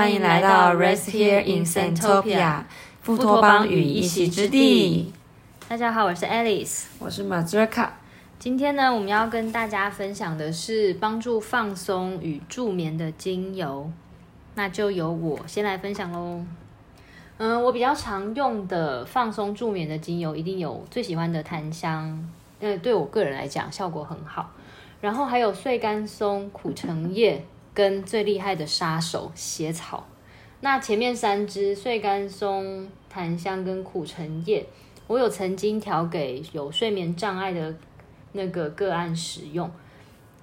欢迎来到 Rest Here in Santopia，富托邦与一席之地。大家好，我是 Alice，我是马兹卡。今天呢，我们要跟大家分享的是帮助放松与助眠的精油，那就由我先来分享喽。嗯，我比较常用的放松助眠的精油，一定有最喜欢的檀香，呃，对我个人来讲效果很好。然后还有碎干松、苦橙叶。跟最厉害的杀手血草，那前面三支碎干松、檀香跟苦橙叶，我有曾经调给有睡眠障碍的那个个案使用，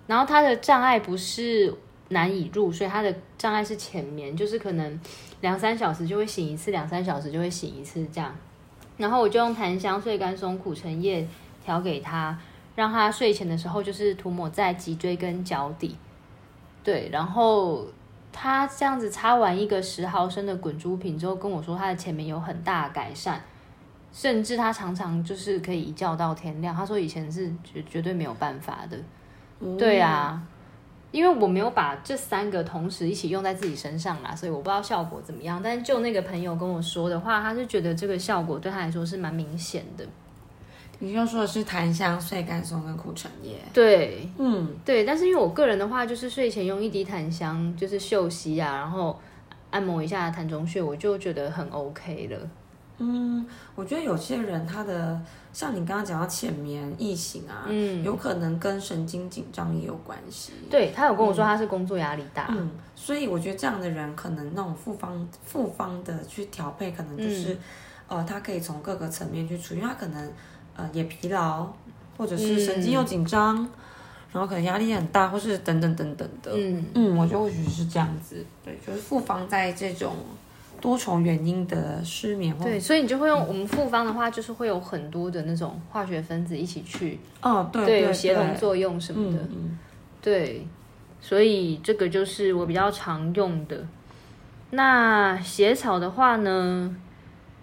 然后他的障碍不是难以入睡，他的障碍是浅眠，就是可能两三小时就会醒一次，两三小时就会醒一次这样，然后我就用檀香、碎干松、苦橙叶调给他，让他睡前的时候就是涂抹在脊椎跟脚底。对，然后他这样子擦完一个十毫升的滚珠瓶之后，跟我说他的前面有很大改善，甚至他常常就是可以一觉到天亮。他说以前是绝绝对没有办法的。对啊，因为我没有把这三个同时一起用在自己身上啦，所以我不知道效果怎么样。但是就那个朋友跟我说的话，他是觉得这个效果对他来说是蛮明显的。你就说的是檀香、碎干松跟苦橙叶。对，嗯，对。但是因为我个人的话，就是睡前用一滴檀香，就是嗅息啊，然后按摩一下檀中穴，我就觉得很 OK 了。嗯，我觉得有些人他的像你刚刚讲到浅眠、易醒啊，嗯，有可能跟神经紧张也有关系。对他有跟我说他是工作压力大，嗯，所以我觉得这样的人可能那种复方复方的去调配，可能就是呃，他可以从各个层面去处理，因为他可能。呃，也疲劳，或者是神经又紧张，然后可能压力很大，或是等等等等的。嗯嗯，我觉得或许是这样子。对，就是复方在这种多重原因的失眠。对，所以你就会用我们复方的话，就是会有很多的那种化学分子一起去。哦，对对，有协同作用什么的。嗯对，所以这个就是我比较常用的。那血草的话呢？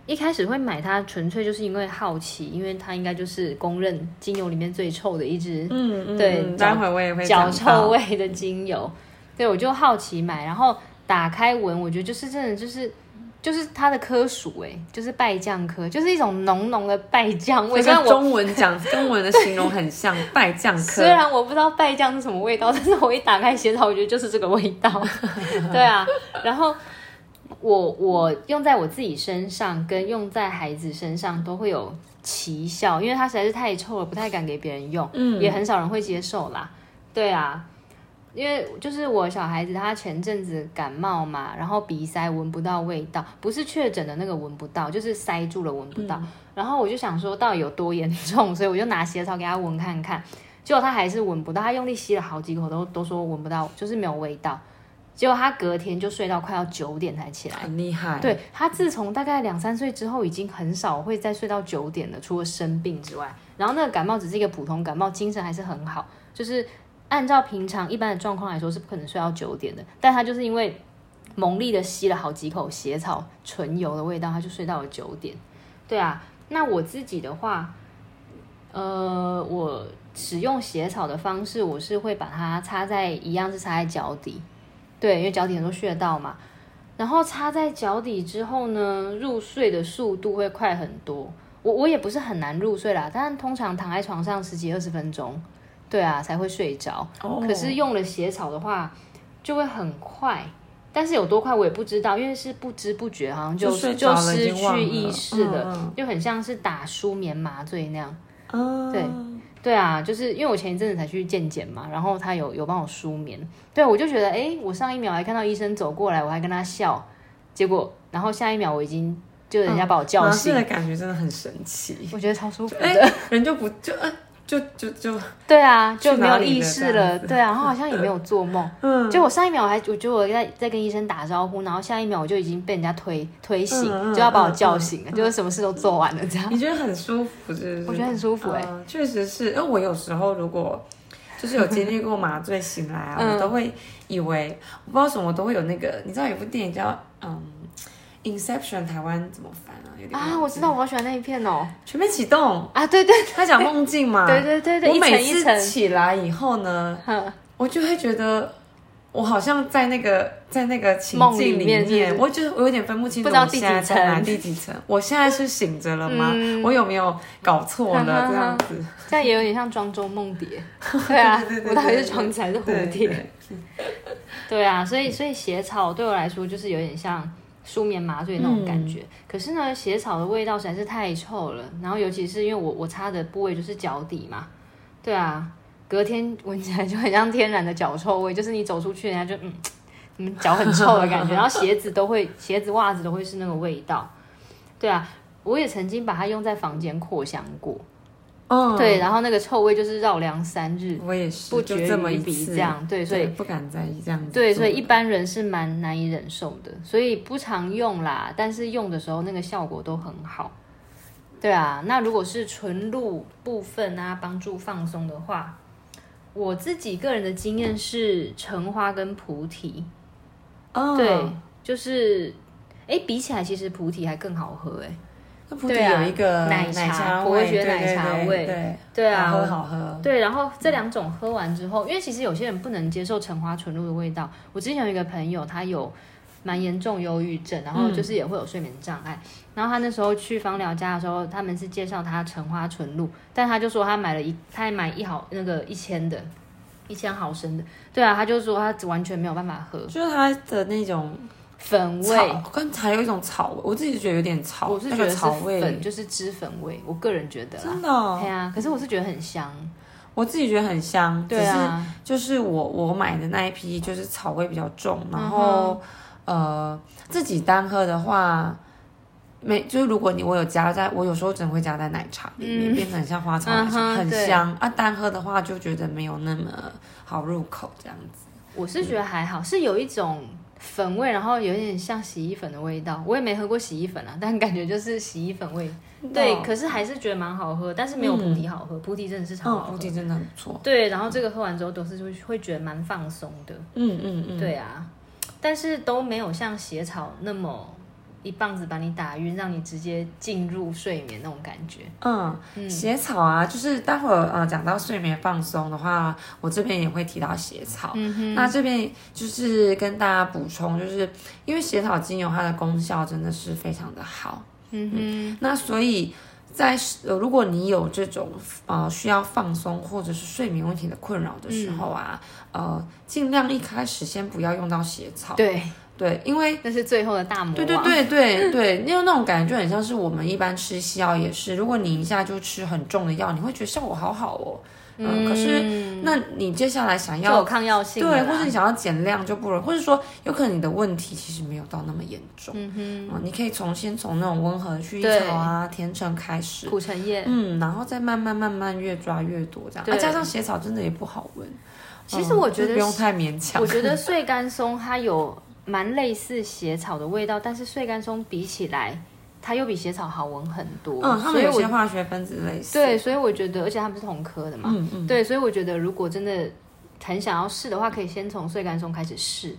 一开始会买它，纯粹就是因为好奇，因为它应该就是公认精油里面最臭的一支，嗯嗯，对，待会我也会脚臭味的精油，对我就好奇买，然后打开闻，我觉得就是真的就是就是它的科属，哎，就是败酱科，就是一种浓浓的败酱味。跟中文讲 中文的形容很像败酱科，虽然我不知道败酱是什么味道，但是我一打开鞋草，我觉得就是这个味道。对啊，然后。我我用在我自己身上，跟用在孩子身上都会有奇效，因为它实在是太臭了，不太敢给别人用，嗯，也很少人会接受啦。对啊，因为就是我小孩子他前阵子感冒嘛，然后鼻塞闻不到味道，不是确诊的那个闻不到，就是塞住了闻不到。然后我就想说到底有多严重，所以我就拿鞋草给他闻看看，结果他还是闻不到，他用力吸了好几口都都说闻不到，就是没有味道。结果他隔天就睡到快要九点才起来，很厉害。对他自从大概两三岁之后，已经很少会再睡到九点了，除了生病之外。然后那个感冒只是一个普通感冒，精神还是很好，就是按照平常一般的状况来说是不可能睡到九点的。但他就是因为猛力的吸了好几口血草纯油的味道，他就睡到了九点。对啊，那我自己的话，呃，我使用血草的方式，我是会把它插在一样是插在脚底。对，因为脚底很多穴道嘛，然后插在脚底之后呢，入睡的速度会快很多。我我也不是很难入睡啦，但通常躺在床上十几二十分钟，对啊才会睡着。可是用了鞋草的话，就会很快，但是有多快我也不知道，因为是不知不觉好像就就失去意识了，就很像是打舒眠麻醉那样。对。对啊，就是因为我前一阵子才去健检嘛，然后他有有帮我舒眠，对我就觉得，哎，我上一秒还看到医生走过来，我还跟他笑，结果，然后下一秒我已经就人家把我叫醒，的感觉真的很神奇，我觉得超舒服的，人就不就。就就就对啊，就没有意识了，对啊，然后好像也没有做梦，嗯，就我上一秒我还我觉得我在在跟医生打招呼，然后下一秒我就已经被人家推推醒，就要把我叫醒了，就是什么事都做完了这样。你觉得很舒服是？我觉得很舒服哎，确实是，因为我有时候如果就是有经历过麻醉醒来啊，我 都会以为我不知道什么都会有那个，你知道有部电影叫嗯。Inception 台湾怎么翻啊？有点啊，我知道，我好喜欢那一片哦。全面启动啊，对对，他讲梦境嘛。对对对对，我每次起来以后呢，我就会觉得我好像在那个在那个情梦境里里面是是我觉得我有点分不清楚，不知道第我现在几在哪层第几层？我现在是醒着了吗？嗯我有没有搞错了？这样子，这样也有点像庄周梦蝶。对啊，我到底是庄子还是蝴蝶？对对啊，所以所以写草对我来说就是有点像舒眠麻醉那种感觉。可是呢，血草的味道实在是太臭了，然后尤其是因为我我擦的部位就是脚底嘛，对啊，隔天闻起来就很像天然的脚臭味，就是你走出去，人家就嗯，你们脚很臭的感觉，然后鞋子都会，鞋子袜子都会是那个味道。对啊，我也曾经把它用在房间扩香过，嗯，对，然后那个臭味就是绕梁三日，我也是，不绝就这么于鼻这样，对，所以不敢再这样子做。对，所以一般人是蛮难以忍受的，所以不常用啦。但是用的时候那个效果都很好。对啊，那如果是纯露部分啊，帮助放松的话，我自己个人的经验是橙花跟菩提，哦，对，就是哎比起来其实菩提还更好喝哎。对啊有一个奶茶茶伯味，对爵奶茶对味对对啊，好喝好喝。对，然后这两种喝完之后，因为其实有些人不能接受橙花纯露的味道。我之前有一个朋友，他有蛮严重忧郁症，然后就是也会有睡眠障碍。然后他那时候去芳疗家的时候，他们是介绍他橙花纯露，但他就说他买了一，他还买一毫那个一千的，一千毫升的。对啊，他就说他完全没有办法喝就是他的那种粉味。草，跟还有一种草味，我自己觉得有点草，那我是觉得草味，粉，就是脂粉味，我个人觉得。真的哦、对啊，可是我是觉得很香。我自己觉得很香，对啊，只是就是我我买的那一批就是草味比较重，然嗯后、呃自己单喝的话。没，就是如果你我有加在，我有时候真的会加在奶茶里面，变成很像花草奶茶，很香啊。单喝的话就觉得没有那么好入口，这样子。我是觉得还好，是有一种粉味，然后有点像洗衣粉的味道。我也没喝过洗衣粉啊，但感觉就是洗衣粉味。对，可是还是觉得蛮好喝，但是没有菩提好喝。菩提真的是超嗯，好喝。菩提真的很不错。对，然后这个喝完之后都是会会觉得蛮放松的。嗯嗯嗯，对啊，但是都没有像斜草那么一棒子把你打晕，让你直接进入睡眠那种感觉。嗯，血草啊，就是待会儿呃讲到睡眠放松的话，我这边也会提到血草。嗯那这边就是跟大家补充，就是因为血草精油它的功效真的是非常的好，嗯哼，那所以在呃如果你有这种呃需要放松或者是睡眠问题的困扰的时候啊，呃尽量一开始先不要用到血草，对，对，因为那是最后的大魔王。对对对对对，因为那种感觉就很像是我们一般吃西药也是，如果你一下就吃很重的药，你会觉得效果好好哦。嗯，可是那你接下来想要有抗药性对，或者你想要减量就不容易，或者说有可能你的问题其实没有到那么严重。嗯嗯你可以从先从那种温和的薰衣草啊、甜橙开始，苦橙叶。嗯，然后再慢慢慢慢越抓越多这样。加上血草真的也不好闻。其实嗯我觉得就不用太勉强。我觉得碎干松它有蛮类似血草的味道，但是碎干松比起来，它又比血草好闻很多。嗯，他所以有些化学分子类似。对，所以我觉得，而且它们是同科的嘛，嗯嗯，对，所以我觉得如果真的很想要试的话，可以先从碎干松开始试。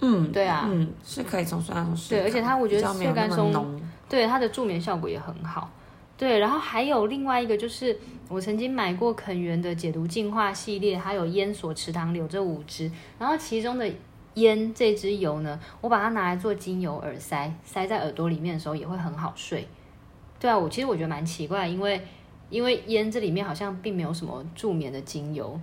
嗯，对啊嗯，是可以从酸松试对。而且它我觉得碎干松对，它的助眠效果也很好。对，然后还有另外一个就是，我曾经买过肯源的解毒净化系列，还有烟锁池塘柳这五支，然后其中的烟这支油呢，我把它拿来做精油耳塞，塞在耳朵里面的时候也会很好睡。对啊，我其实我觉得蛮奇怪，因为因为烟这里面好像并没有什么助眠的精油。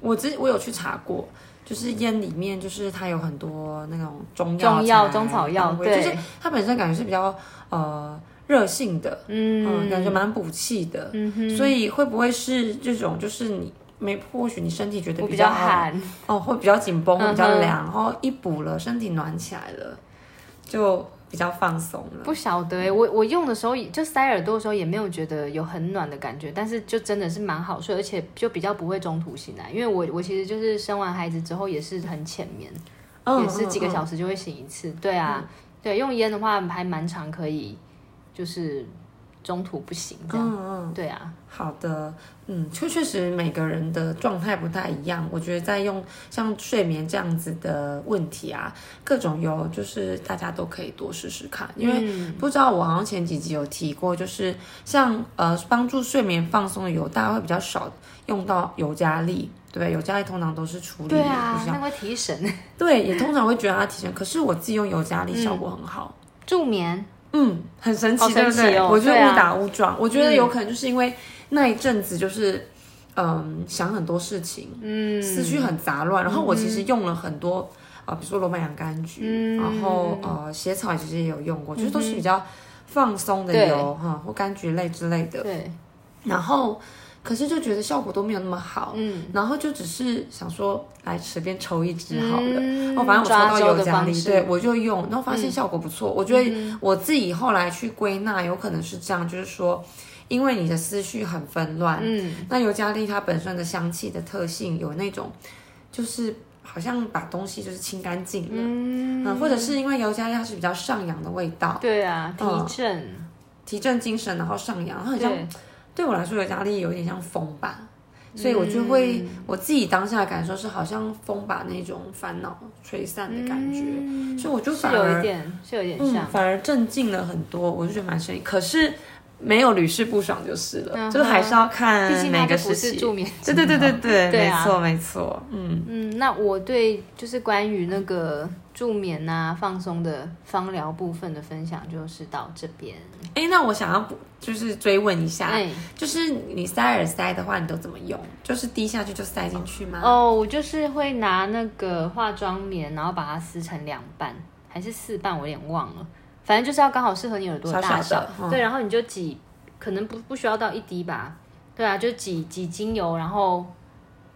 我之我有去查过，就是烟里面就是它有很多那种中中药中草药对就是它本身感觉是比较呃热性的，嗯嗯，感觉蛮补气的，嗯哼，所以会不会是这种就是你没或许你身体觉得我比较较寒，哦，会比较紧绷，会比较凉，然后一补了身体暖起来了，就比较放松了。不晓得哎、我我用的时候也就塞耳朵的时候也没有觉得有很暖的感觉，但是就真的是蛮好睡，而且就比较不会中途醒来，因为我我其实就是生完孩子之后也是很浅眠，嗯也是几个。小时就会醒一次。对啊，对，用烟的话还蛮长，可以就是中途不行这样。嗯嗯，对啊，好的，嗯，确确实每个人的状态不太一样。我觉得在用像睡眠这样子的问题啊，各种油就是大家都可以多试试看，因为嗯不知道我好像前几集有提过，就是像呃帮助睡眠放松的油，大家会比较少用到尤加利，对？尤加利通常都是处理不对啊，像那会提神、对，也通常会觉得它提神，可是我自己用尤加利效果很好。助眠。嗯，很神奇，好对不对？我觉得误打误撞。我觉得有可能就是因为那一阵子就是，嗯，想很多事情，嗯，思绪很杂乱。然后我其实用了很多，呃，比如说罗马洋甘菊，嗯然后呃，血草其实也有用过，就是都是比较放松的油哈，或柑橘类之类的。对，然后，可是就觉得效果都没有那么好。嗯，然后就只是想说，来随便抽一支好了。嗯哦，反正我抽到尤加利，对我就用，然后发现效果不错。我觉得我自己后来去归纳，有可能是这样，就是说，因为你的思绪很纷乱，嗯，那尤加利它本身的香气的特性有那种，就是好像把东西就是清干净了，嗯。或者是因为尤加利它是比较上扬的味道，对啊，提嗯振，提振精神，然后上扬，然后很像对，我来说，有压力有点像风吧，所以我就会、嗯我自己当下的感受是，好像风把那种烦恼吹散的感觉，所以我就是反有一而点，是有点嗯像，反而镇静了很多，我就觉得蛮神奇。可是没有屡试不爽就是了，嗯就是还是要看每个时期。是助眠对对对对对，对啊没错没错，嗯。嗯，那我对就是关于那个助眠啊、放松的芳疗部分的分享就是到这边。哎，那我想要补，就是追问一下，哎，就是你塞耳塞的话，你都怎么用？就是滴下去就塞进去吗？哦，我就是会拿那个化妆棉，然后把它撕成两半，还是四半，我有点忘了。反正就是要刚好适合你耳朵的大小小的嗯对，然后你就挤，可能不不需要到一滴吧，对啊，就挤挤精油，然后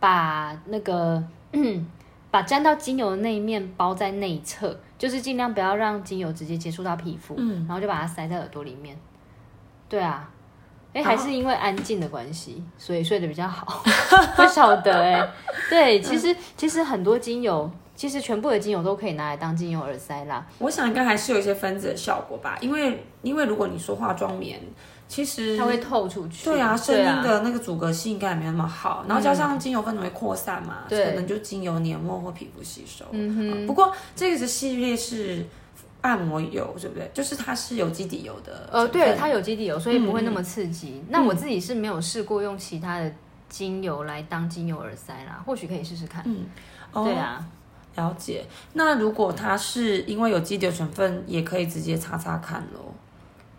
把那个把沾到精油的那一面包在内侧，就是尽量不要让精油直接接触到皮肤，嗯然后就把它塞在耳朵里面。对啊，哎，然后还是因为安静的关系，所以睡得比较好。不晓得哎、对，其实其实很多精油，其实全部的精油都可以拿来当精油耳塞啦。我想应该还是有一些分子的效果吧，因为因为如果你说化妆棉，其实它会透出去。对啊，声音啊的那个阻隔性应该也没那么好，然后加上精油分子会扩散嘛，可能就精油黏膜或皮肤吸收。嗯哼，不过这个是系列是按摩油，对不对？就是它是有基底油的呃，对，它有基底油，所以不会那么刺激。那我自己是没有试过用其他的精油来当精油耳塞啦，或许可以试试看。嗯对啊，了解。那如果它是因为有基底油成分，也可以直接擦擦看喽。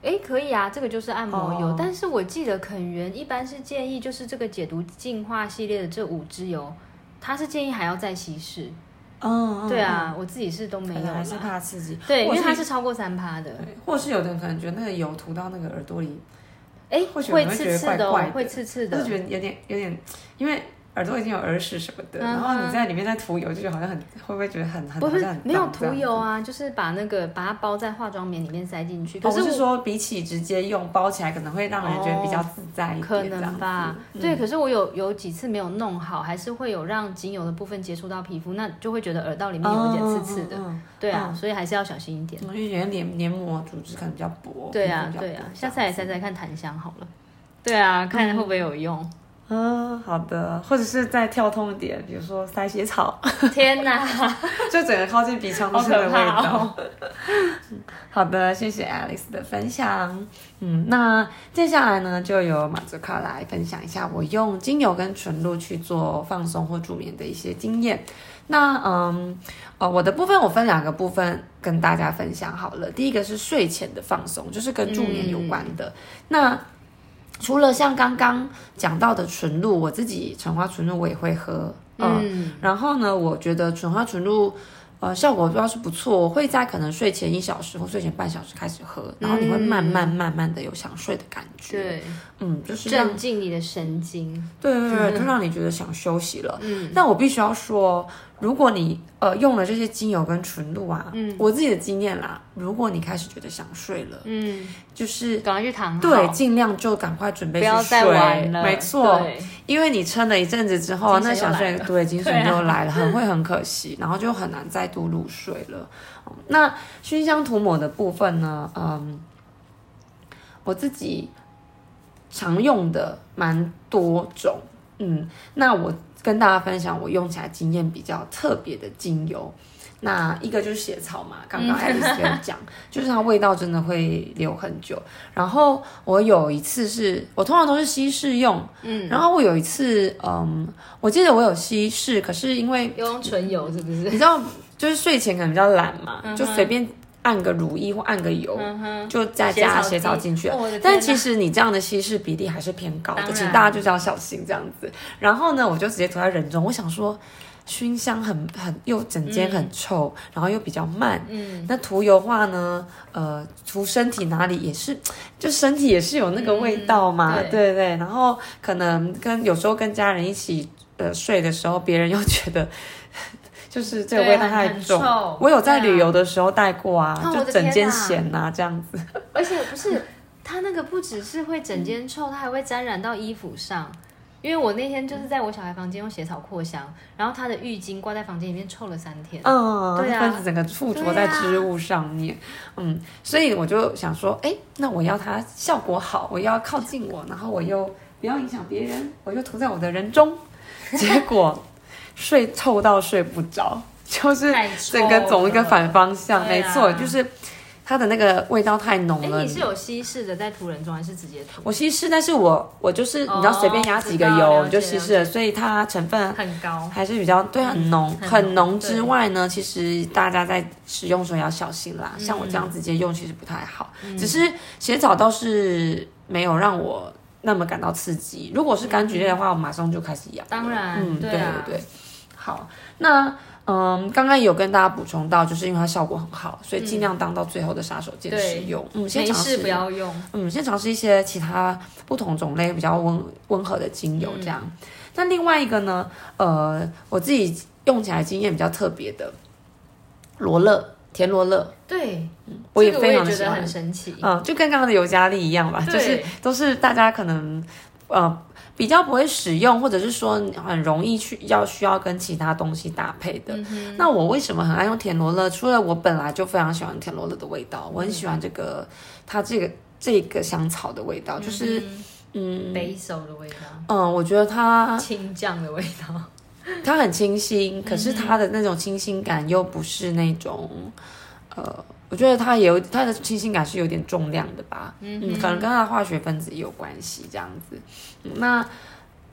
哎，可以啊，这个就是按摩油。哦但是我记得肯源一般是建议，就是这个解毒净化系列的这五支油，它是建议还要再稀释。嗯，对啊，我自己是都嗯，没有是怕刺激。对，因为它是超过三趴的。或是有的人可能觉得那个油涂到那个耳朵里，哎，会刺刺的会刺刺的就。觉得有点有点，因为耳朵已经有耳屎什么的，嗯然后你在里面再涂油，就觉得好像很会不会觉得很很不是没有涂油啊，就是把那个把它包在化妆棉里面塞进去。可可是我是说比起直接用包起来，可能会让人觉得比较自在一点，吧，嗯对。可是我有有几次没有弄好，还是会有让精油的部分接触到皮肤，那就会觉得耳道里面有一点刺刺的。对啊，所以还是要小心一点。嗯，因为觉得黏黏膜组织可能比较薄，对啊对啊，下次来塞塞看檀香好了。对啊，看会不会有用。嗯，好的，或者是再跳痛一点，比如说塞血草，天哪，就整个靠近鼻腔都是那个味道。哦 好的，谢谢 Alice 的分享。嗯，那接下来呢，就由马泽卡来分享一下我用精油跟纯露去做放松或助眠的一些经验。那嗯，呃，我的部分我分两个部分跟大家分享好了。第一个是睡前的放松，就是跟助眠有关的。那除了像刚刚讲到的纯露，我自己橙花纯露我也会喝，嗯嗯，然后呢，我觉得纯花纯露，呃，效果主要是不错。我会在可能睡前一小时或睡前半小时开始喝，然后你会慢慢慢慢的有想睡的感觉。对，嗯，就是让镇静你的神经。对对对，就让你觉得想休息了。嗯，但我必须要说，如果你呃用了这些精油跟纯露啊，嗯我自己的经验啦，如果你开始觉得想睡了，嗯，就是赶快去躺。对，尽量就赶快准备去睡。不要再玩了。没错，因为你撑了一阵子之后，那想睡对精神就来了，很会很可惜，然后就很难再度入睡了。嗯那熏香涂抹的部分呢，嗯，我自己常用的蛮多种，嗯，那我跟大家分享我用起来经验比较特别的精油。那一个就是血草嘛，刚刚爱丽丝有讲，就是它味道真的会留很久。然后我有一次是我通常都是稀释用，嗯，然后我有一次，嗯，我记得我有稀释，可是因为用唇油是不是？你知道，就是睡前可能比较懒嘛，就随便按个乳液或按个油，就再加血草进去。但其实你这样的稀释比例还是偏高的，请大家就是要小心这样子。然后呢，我就直接涂在人中，我想说。熏香很很又整间很臭，然后又比较慢。嗯，那涂油画呢？呃，涂身体哪里也是，就身体也是有那个味道嘛。对对对。然后可能跟有时候跟家人一起呃睡的时候，别人又觉得就是这个味道太重。我有在旅游的时候带过啊，就整间咸呐这样子。而且不是，它那个不只是会整间臭，它还会沾染到衣服上。因为我那天就是在我小孩房间用血草扩香，然后他的浴巾挂在房间里面臭了三天。嗯，对啊，整个附着在织物上面。嗯，所以我就想说，哎，那我要它效果好，我要靠近我，然后我又不要影响别人，我就涂在我的人中。结果睡臭到睡不着，就是整个走一个反方向。没错，就是。它的那个味道太浓了。你是有稀释的，在涂人中还是直接涂？我稀释，但是我我就是你知道随便压几个油就稀释了，所以它成分很高，还是比较对很浓很浓之外呢，其实大家在使用时候要小心啦。像我这样直接用其实不太好，只是血草倒是没有让我那么感到刺激。如果是柑橘类的话，我马上就开始痒。当然，嗯，对对对。好，那。嗯，刚刚有跟大家补充到，就是因为它效果很好，所以尽量当到最后的杀手锏使用。嗯，先尝试不要用。嗯，先尝试一些其他不同种类比较温温和的精油这样。那另外一个呢，呃，我自己用起来经验比较特别的罗勒，甜罗勒。对，我也非常喜欢，很神奇。嗯，就跟刚刚的尤加利一样吧，就是都是大家可能呃。比较不会使用，或者是说很容易去要需要跟其他东西搭配的。那我为什么很爱用田螺乐？除了我本来就非常喜欢田螺乐的味道，我很喜欢这个它这个这个香草的味道，就是嗯，北手的味道。嗯，我觉得它清酱的味道，它很清新，可是它的那种清新感又不是那种呃。我觉得它有它的清新感是有点重量的吧，嗯，可能跟它的化学分子也有关系这样子。那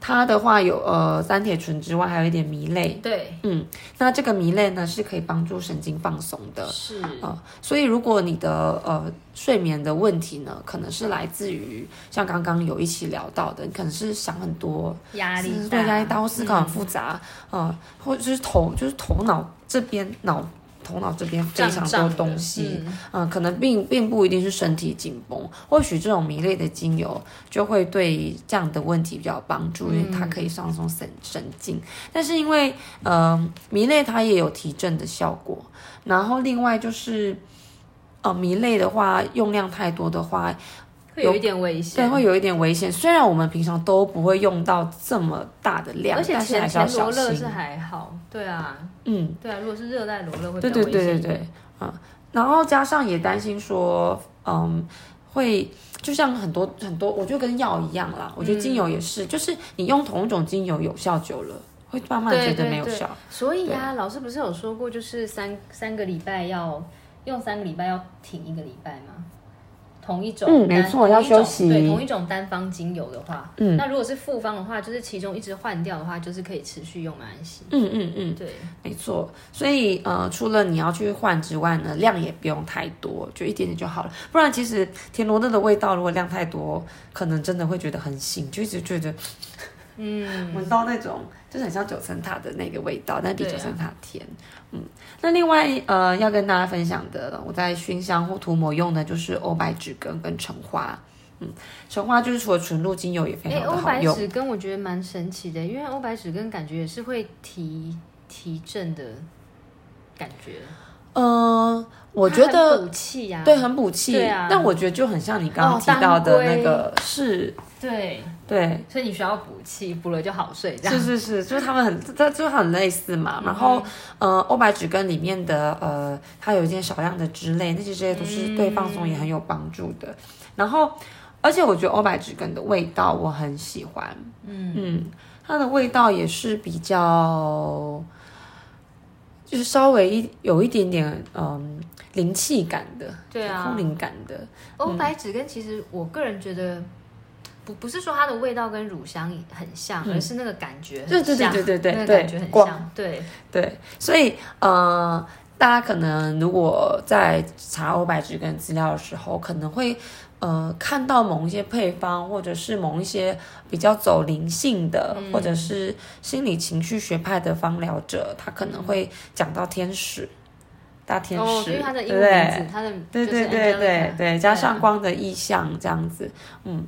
它的话有呃三铁醇之外，还有一点醚类，对，嗯，那这个醚类呢是可以帮助神经放松的，是。呃，所以如果你的呃睡眠的问题呢，可能是来自于像刚刚有一起聊到的，你可能是想很多压力对压力大，或思考很复杂，呃，或者是头就是头脑这边脑。头脑这边非常多东西，嗯，可能并并不一定是身体紧绷，或许这种迷类的精油就会对这样的问题比较有帮助，因为它可以放松神神经。但是因为，嗯，迷类它也有提振的效果，然后另外就是，呃，迷类的话用量太多的话。有一点危险，对，会有一点危险。虽然我们平常都不会用到这么大的量，而且前前罗勒是还好，对啊，嗯，对啊，如果是热带罗勒会对对对对对，嗯，然后加上也担心说，嗯，会就像很多很多，我觉得跟药一样啦，我觉得精油也是，就是你用同一种精油有效久了，会慢慢觉得没有效。所以啊，老师不是有说过，就是三三个礼拜要用三个礼拜要停一个礼拜吗？同一种，嗯，没错，要休息。对，同一种单方精油的话，嗯，那如果是复方的话，就是其中一直换掉的话，就是可以持续用安心。嗯嗯嗯，对，没错。所以呃，除了你要去换之外呢，量也不用太多，就一点点就好了。不然其实田螺乐的味道如果量太多，可能真的会觉得很腥，就一直觉得，嗯，闻到那种就是很像九层塔的那个味道，但比九层塔甜。嗯，那另外呃要跟大家分享的，我在熏香或涂抹用的就是欧白芷根跟橙花。嗯，橙花就是除了纯露精油也非常的好用。欧白芷根我觉得蛮神奇的，因为欧白芷根感觉也是会提提振的感觉。嗯，我觉得补气呀，对，很补气。对啊，但我觉得就很像你刚刚提到的那个是。对对，所以你需要补气，补了就好睡。这样是是是，就是他们很，这就很类似嘛。然后，呃，欧白芷根里面的呃，它有一些少量的脂类，那些这些都是对放松也很有帮助的。然后。而且我觉得欧白芷根的味道我很喜欢，嗯嗯，它的味道也是比较，就是稍微一有一点点嗯灵气感的，对啊空灵感的，欧白芷根其实我个人觉得。不不是说它的味道跟乳香很像，而是那个感觉很对对对像对对对那个对感觉很像，对，对，所以呃，大家可能如果在查欧白菊根资料的时候，可能会呃看到某一些配方，或者是某一些比较走灵性的，或者是心理情绪学派的芳疗者，他可能会讲到天使。大天哦，使，因为它的英对不对文名字，它的对对对对对，加上啊光的意象这样子，嗯，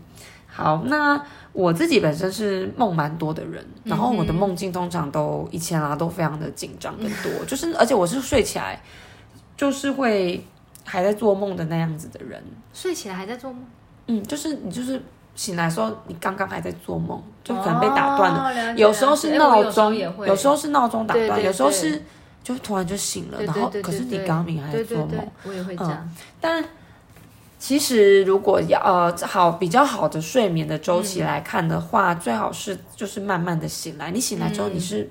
好，那我自己本身是梦蛮多的人，然后我的梦境通常都以前啊都非常的紧张跟多，就是而且我是睡起来就是会还在做梦的那样子的人，睡起来还在做梦，嗯，就是你就是醒来的时候你刚刚还在做梦，就可能被打断了，哦了解有时候是闹钟，也会。有时候是闹钟打断，对对有时候是就突然就醒了，对然后可是你刚明还在做梦。，我也会这样，但其实如果要呃好比较好的睡眠的周期来看的话，最好是就是慢慢的醒来。你醒来之后你是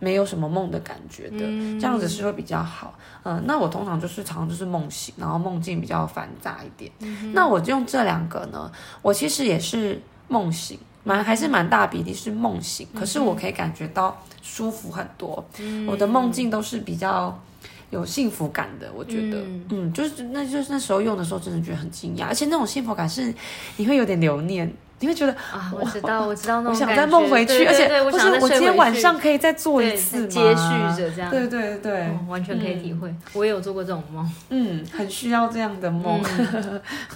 没有什么梦的感觉的，这样子是会比较好。呃，那我通常就是常常就是梦醒，然后梦境比较繁杂一点。那我就用这两个呢，我其实也是梦醒。蛮还是蛮大比例是梦醒，可是我可以感觉到舒服很多。我的梦境都是比较有幸福感的，我觉得，嗯。就是那就是那时候用的时候，真的觉得很惊讶，而且那种幸福感是你会有点留念，你会觉得啊，我知道，我知道那我想种感觉。再梦回去，对对而且不是我今天晚上可以再做一次吗？接续着这样，对对对，哦完全可以体会。我也有做过这种梦，嗯，很需要这样的梦，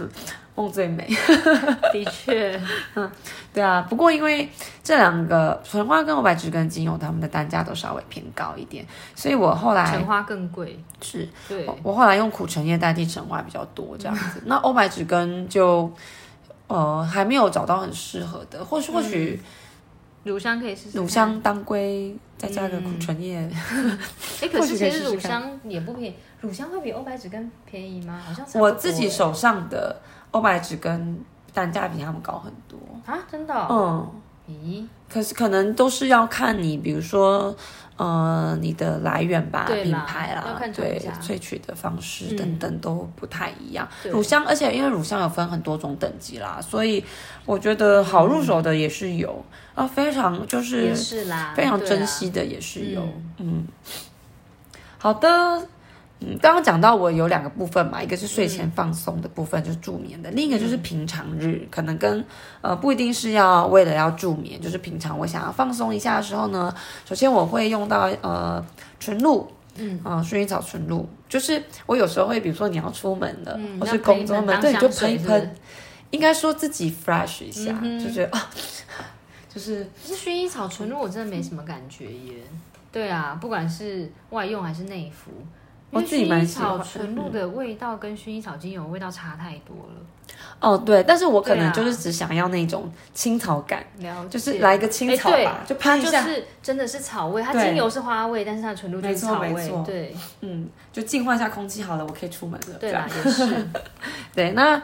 嗯 梦最美。的确，对啊，不过因为这两个纯花跟欧白芷跟精油，它们的单价都稍微偏高一点，所以我后来橙花更贵，是对，我我后来用苦橙叶代替橙花比较多这样子。那欧白芷根就呃还没有找到很适合的，或许或许乳香可以试试。乳香当归再加个苦橙叶，哎，可是其实乳香也不便宜，乳香会比欧白芷更便宜吗？好像我自己手上的欧白芷根单价比他们高很多。啊，真的哦，嗯，咦，可是可能都是要看你，比如说。呃，你的来源吧，品牌啦，对萃取的方式嗯等等都不太一样。对乳香，而且因为乳香有分很多种等级啦，所以我觉得好入手的也是有、啊，非常就是也是啦，非常珍惜的也是有。嗯嗯，好的。嗯，刚刚讲到我有两个部分嘛，一个是睡前放松的部分，就是助眠的；另一个就是平常日，可能跟呃不一定是要为了要助眠，就是平常我想要放松一下的时候呢，首先我会用到呃纯露。嗯啊，薰衣草纯露，就是我有时候会，比如说你要出门了，或是工作门，对，你就喷一喷，应该说自己 fresh 一下，嗯就觉得啊，就是可是薰衣草纯露我真的没什么感觉耶。对啊，不管是外用还是内服，我自己蛮喜欢薰衣草纯露的味道跟薰衣草精油味道差太多了。哦，对，但是我可能就是只想要那种青草感，就是来一个青草哎吧，就喷一下，是真的是草味，它精油是花味，但是它的纯露就是草味。对嗯，就净化一下空气好了，我可以出门了。对这样啦，也是。对，那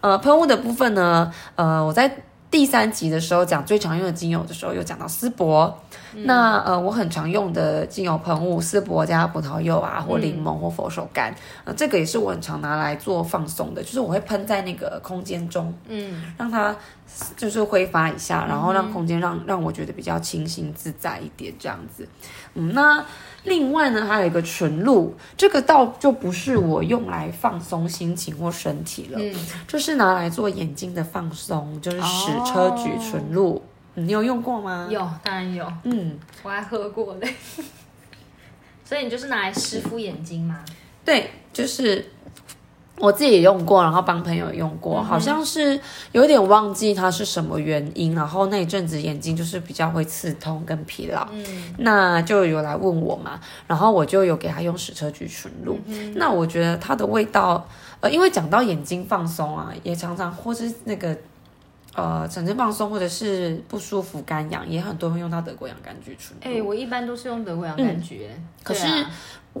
呃喷雾的部分呢，呃我在第三集的时候讲最常用的精油的时候，有讲到丝柏。嗯那呃我很常用的精油喷雾，丝柏加葡萄柚啊，或柠檬或佛手柑，呃这个也是我很常拿来做放松的，就是我会喷在那个空间中，嗯，让它就是挥发一下，然后让空间让让我觉得比较清新自在一点这样子。嗯，那另外呢，还有一个纯露，这个倒就不是我用来放松心情或身体了，嗯这是拿来做眼睛的放松，就是矢车菊纯露。嗯你有用过吗？。有，当然有，嗯，我还喝过嘞。所以你就是拿来湿敷眼睛吗？对，就是我自己也用过，然后帮朋友也用过，好像是有点忘记它是什么原因，然后那一阵子眼睛就是比较会刺痛跟疲劳，嗯。那就有来问我嘛，然后我就有给他用矢车菊纯露，那我觉得它的味道，呃，因为讲到眼睛放松啊，也常常或是那个。呃，整身放松或者是不舒服、干痒，也很多会用到德国洋甘菊纯露。哎、我一般都是用德国洋甘菊、哎可是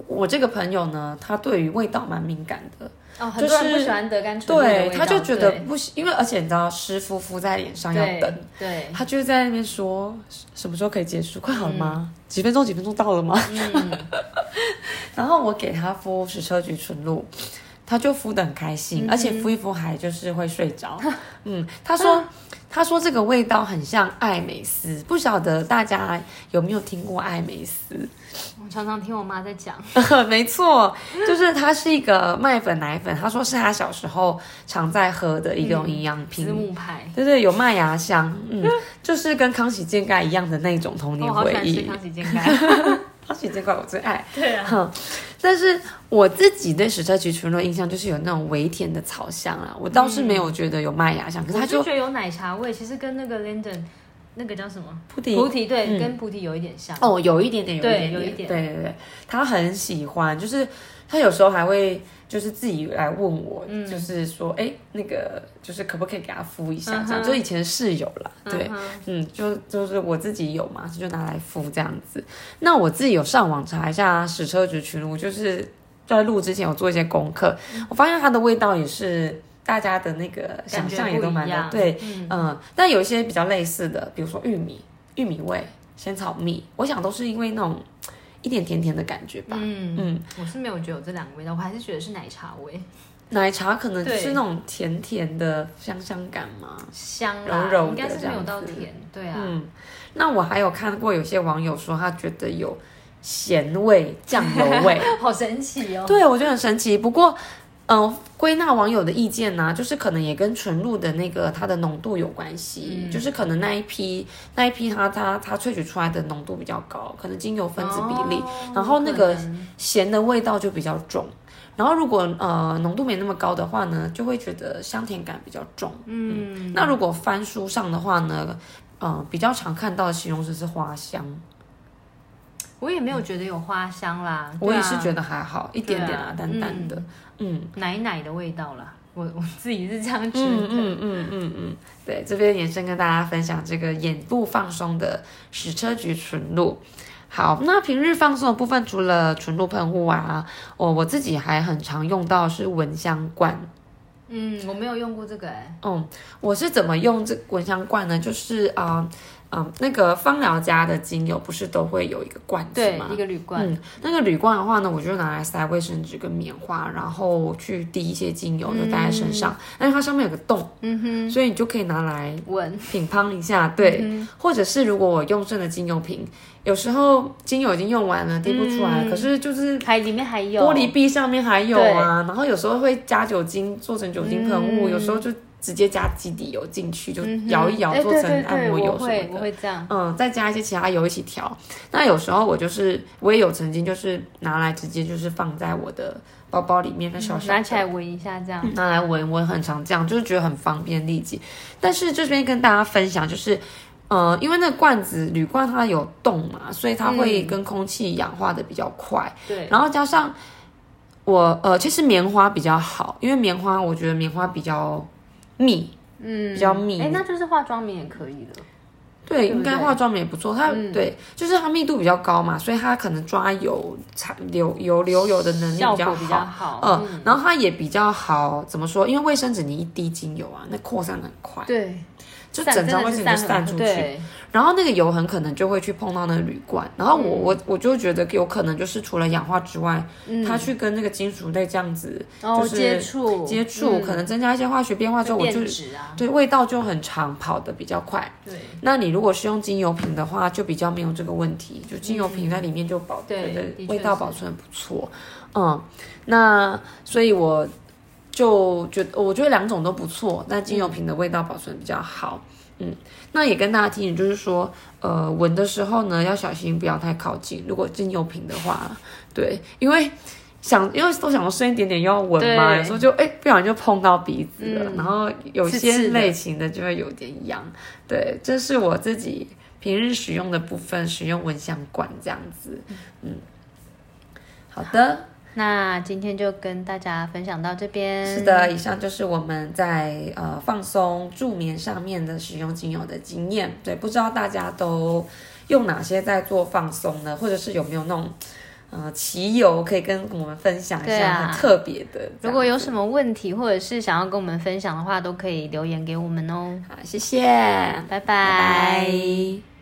我这个朋友呢，他对于味道蛮敏感的，哦，很多人不喜欢德甘醇露的味对，他就觉得不行，因为而且你知道湿敷敷在脸上要等，对，他就在那边说什么时候可以结束，快好了吗？几分钟几分钟到了吗？嗯，然后我给他敷矢车菊醇露，他就敷的很开心，嗯而且敷一敷还就是会睡着。嗯，他说他说这个味道很像艾美斯，不晓得大家有没有听过艾美斯？我常常听我妈在讲，没错，就是它是一个麦粉奶粉，他说是他小时候常在喝的一种营养品。子母牌，对对，有麦芽香，嗯，就是跟康熙健盖一样的那种童年回忆。康熙健盖，康熙健盖我最爱。对啊，哼，但是我自己对矢车菊纯露印象就是有那种微甜的草香啊，我倒是没有觉得有麦芽香，可是我它就就觉得有奶茶味，其实跟那个 Linden 那个叫什么？菩提。菩提，对，嗯。跟菩提有一点像。哦，有一点点，有一点点，有一点。对对对，他很喜欢，就是他有时候还会就是自己来问我，就是说，哎，那个就是可不可以给他敷一下，这样，嗯就以前室友啦，对，嗯嗯，就就是我自己有嘛，就拿来敷这样子。那我自己有上网查一下矢车菊群露，就是在录之前有做一些功课，我发现它的味道也是大家的那个想象也都蛮感觉不一样。对，嗯。嗯，但有一些比较类似的，比如说玉米、玉米味、仙草蜜，我想都是因为那种一点甜甜的感觉吧。嗯嗯，我是没有觉得有这两个味道，我还是觉得是奶茶味，奶茶可能就是那种甜甜的香香感嘛。香，柔柔的应该是没有到甜，对啊，嗯，那我还有看过有些网友说他觉得有咸味、酱油味，好神奇哦。对我觉得很神奇。不过，嗯、归纳网友的意见呢、就是可能也跟纯露的那个它的浓度有关系，嗯就是可能那一批那一批它它它萃取出来的浓度比较高，可能精油分子比例，哦然后那个咸的味道就比较重。然后如果呃浓度没那么高的话呢，就会觉得香甜感比较重。嗯，那如果翻书上的话呢，呃，比较常看到的形容词是花香，我也没有觉得有花香啦，我也是觉得得还好，一点点啊，啊淡淡的，嗯。奶奶的味道啦，我 我自己是这样觉得。嗯嗯嗯嗯嗯，对，这边延伸跟大家分享这个眼部放松的矢车菊纯露。好，那平日放松的部分，除了纯露喷雾啊，我我自己还很常用到是蚊香罐。嗯，我没有用过这个哎、嗯，我是怎么用这蚊香罐呢？就是啊。嗯，那个芳疗家的精油不是都会有一个罐子对吗，？一个铝罐，嗯，那个铝罐的话呢，我就拿来塞卫生纸跟棉花，然后去滴一些精油，就带在身上。但是它上面有个洞，嗯哼，所以你就可以拿来闻，品乓一下，对，嗯或者是如果我用剩的精油瓶，有时候精油已经用完了，滴不出来，嗯。可是就是还里面还有。玻璃壁上面还有啊，然后有时候会加酒精做成酒精喷雾，嗯。有时候就直接加基底油进去，就摇一摇哎做成按摩油什么的。会这样，嗯，再加一些其他油一起调。那有时候我就是我也有曾经就是拿来直接就是放在我的包包里面，那小小的拿起来闻一下这样。拿来闻，我很常这样，就是觉得很方便利己。但是这边跟大家分享，就是呃，因为那个罐子铝罐它有洞嘛，所以它会跟空气氧化的比较快。对，然后加上我呃，其实棉花比较好，因为棉花我觉得棉花比较密，嗯，比较密哎，那就是化妆棉也可以了。对，应该化妆棉也不错。它、嗯对，就是它密度比较高嘛，所以它可能抓油、产流油流油的能力比较好。好。嗯，然后它也比较好，怎么说？因为卫生纸你一滴精油啊，那扩散的很快，对，就整张卫生纸散出去。对，然后那个油很可能就会去碰到那个铝罐，然后我、嗯。我我就觉得有可能就是除了氧化之外，它去跟那个金属类这样子就是接触。接触，嗯。可能增加一些化学变化之后，我就啊，对味道就很长，跑的比较快。对，那你如果是用精油瓶的话，就比较没有这个问题，就精油瓶在里面就保对的的确味道保存不错。嗯，那所以我就觉得我觉得两种都不错，但精油瓶的味道保存比较好。嗯，那也跟大家提醒，就是说，呃，闻的时候呢，要小心不要太靠近。如果精油瓶的话，对，因为想，因为都想说深一点点要闻嘛，有时候就哎、不小心就碰到鼻子了，嗯然后有些类型的就会有点痒。对，这是我自己平日使用的部分，使用蚊香管这样子。嗯，好的，那今天就跟大家分享到这边。是的，以上就是我们在呃放松助眠上面的使用精油的经验。对，不知道大家都用哪些在做放松呢？或者是有没有那种呃奇油可以跟我们分享一下，啊很特别的。如果有什么，么问题或者是想要跟我们分享的话，都可以留言给我们哦。好，谢谢，拜拜拜拜